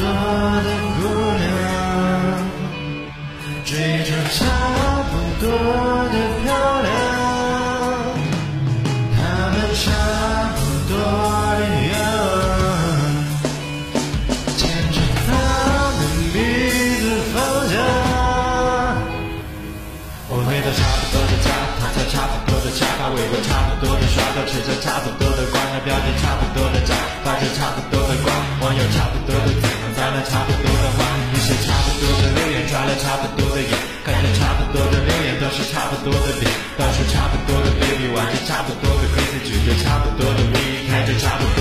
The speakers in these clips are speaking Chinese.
多的姑娘追求差不多的漂亮，他们差不多的样，牵着他们鼻子方向，我回到差不多的家，他在差不多的家，他为我差不多的刷他，却在差不多。差不多的眼，看着差不多的留言，都是差不多的脸，到处差不多的 baby，玩着差不多的 crazy，举着差不多的 V，开着差不多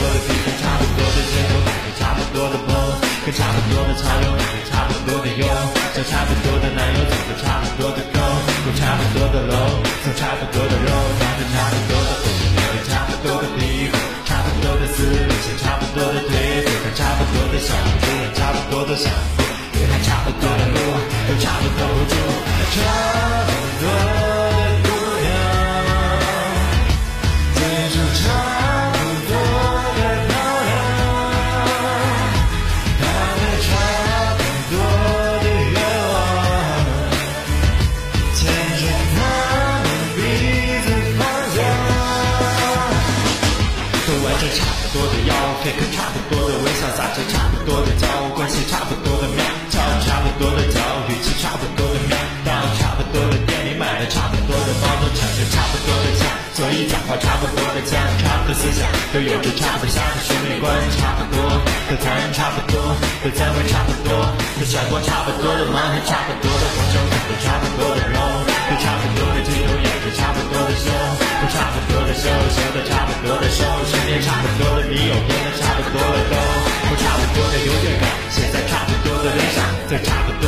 差不多就这，都玩着差不多的腰，fake 差不多的微笑，撒着差不多的娇，关系差不多的妙，叫差不多的脚，语气差不多的妙，到差不多的店里买了差不多的包，都抢着差不多的价，所以讲话差不多的腔，差不多思想，都有着差不多的审美观，差不多的谈差不多的赞美差不多的闪光，差不多的忙还差不多差不多的女友变得差不多的都，都差不多的优越感，写在差不多的脸上，在差不多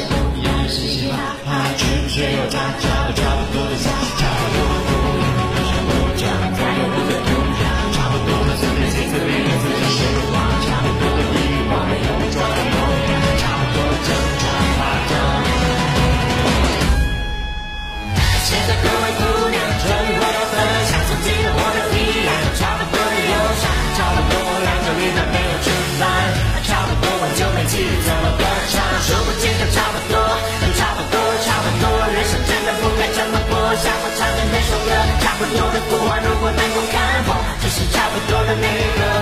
多的那些都一样的事情吧。怕只是有他，差不差不多的家，差不多的不一样的生活，差不多的不一样，差不多的随便写随便跟自己说话，差不多的欲望有装的梦，差不多的挣扎夸张。现在各位姑娘，这里我要分享曾经的我的体验，差不多的忧伤，差不多两个礼拜没有吃饭，不多的过往，如果能够看破，就是差不多的那个